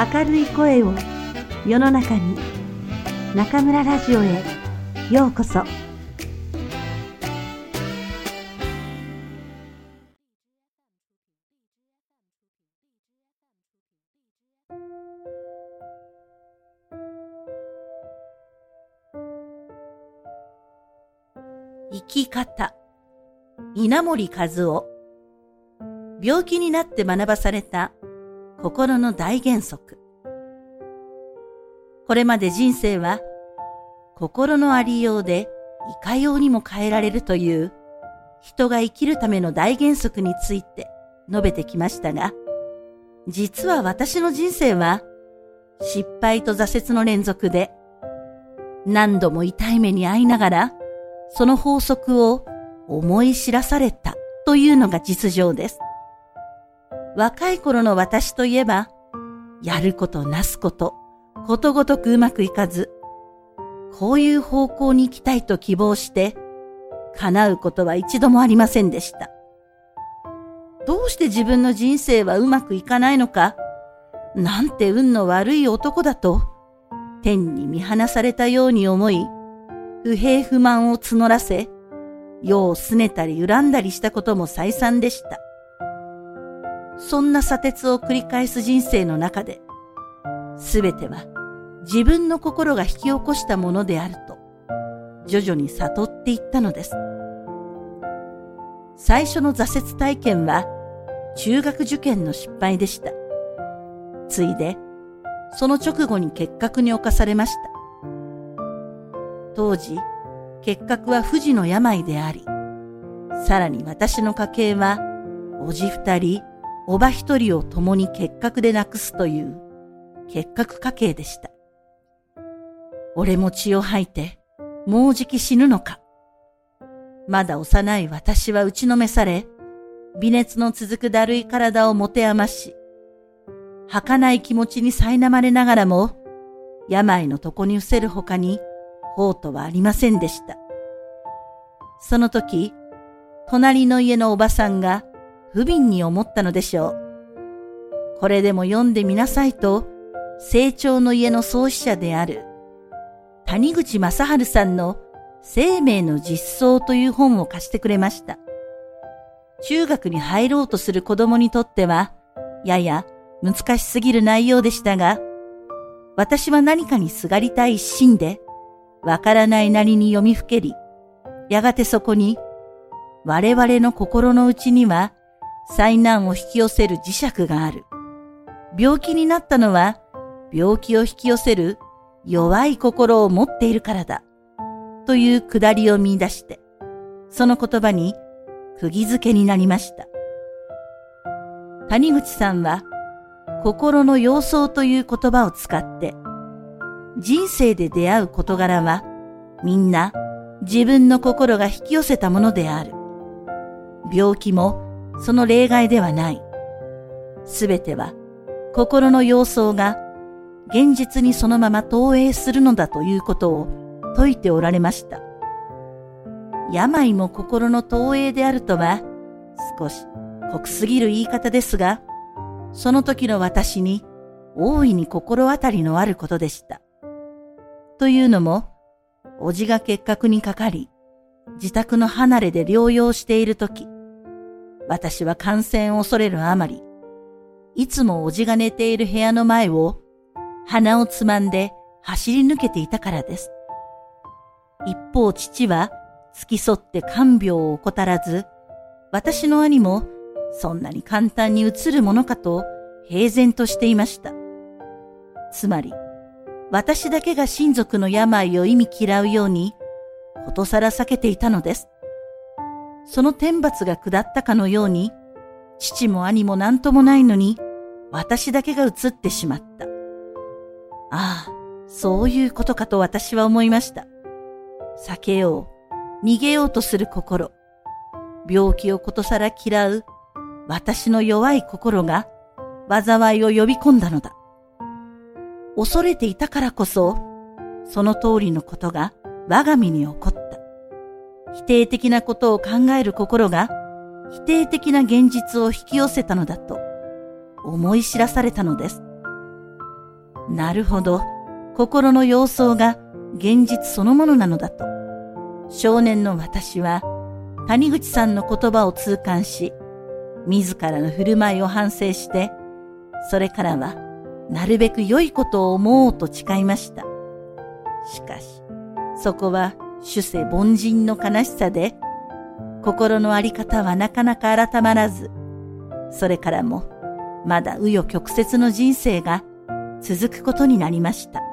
明るい声を世の中に中村ラジオへようこそ。生き方。稲森和夫。病気になって学ばされた心の大原則。これまで人生は心のありようでいかようにも変えられるという人が生きるための大原則について述べてきましたが、実は私の人生は失敗と挫折の連続で何度も痛い目に遭いながらその法則を思い知らされたというのが実情です。若い頃の私といえば、やることなすこと、ことごとくうまくいかず、こういう方向に行きたいと希望して、叶うことは一度もありませんでした。どうして自分の人生はうまくいかないのか、なんて運の悪い男だと、天に見放されたように思い、不平不満を募らせ、世を拗ねたり恨んだりしたことも再三でした。そんな砂鉄を繰り返す人生の中で、すべては自分の心が引き起こしたものであると、徐々に悟っていったのです。最初の挫折体験は、中学受験の失敗でした。ついで、その直後に結核に侵されました。当時、結核は不治の病であり、さらに私の家系は、おじ二人、おば一人を共に結核で亡くすという結核家系でした。俺も血を吐いて、もうじき死ぬのか。まだ幼い私は打ちのめされ、微熱の続くだるい体を持て余し、儚い気持ちに苛まれながらも、病の床に伏せるほかに、法とはありませんでした。その時、隣の家のおばさんが、不憫に思ったのでしょう。これでも読んでみなさいと、成長の家の創始者である、谷口正治さんの生命の実相という本を貸してくれました。中学に入ろうとする子供にとっては、やや難しすぎる内容でしたが、私は何かにすがりたい一心で、わからないなりに読みふけり、やがてそこに、我々の心の内には災難を引き寄せる磁石がある。病気になったのは、病気を引き寄せる弱い心を持っているからだ。というくだりを見出して、その言葉に釘付けになりました。谷口さんは、心の様相という言葉を使って、人生で出会う事柄は、みんな自分の心が引き寄せたものである。病気もその例外ではない。すべては心の様相が現実にそのまま投影するのだということを説いておられました。病も心の投影であるとは少し濃すぎる言い方ですが、その時の私に大いに心当たりのあることでした。というのも、おじが結核にかかり、自宅の離れで療養している時、私は感染を恐れるあまり、いつもおじが寝ている部屋の前を鼻をつまんで走り抜けていたからです。一方父は付き添って看病を怠らず、私の兄もそんなに簡単に移るものかと平然としていました。つまり、私だけが親族の病を意味嫌うように、ことさら避けていたのです。その天罰が下ったかのように、父も兄も何ともないのに、私だけが映ってしまった。ああ、そういうことかと私は思いました。避けよう、逃げようとする心、病気をことさら嫌う私の弱い心が災いを呼び込んだのだ。恐れていたからこそ、その通りのことが我が身に起こっ。否定的なことを考える心が否定的な現実を引き寄せたのだと思い知らされたのです。なるほど、心の様相が現実そのものなのだと。少年の私は、谷口さんの言葉を痛感し、自らの振る舞いを反省して、それからは、なるべく良いことを思おうと誓いました。しかし、そこは主世凡人の悲しさで、心のあり方はなかなか改まらず、それからもまだ紆余曲折の人生が続くことになりました。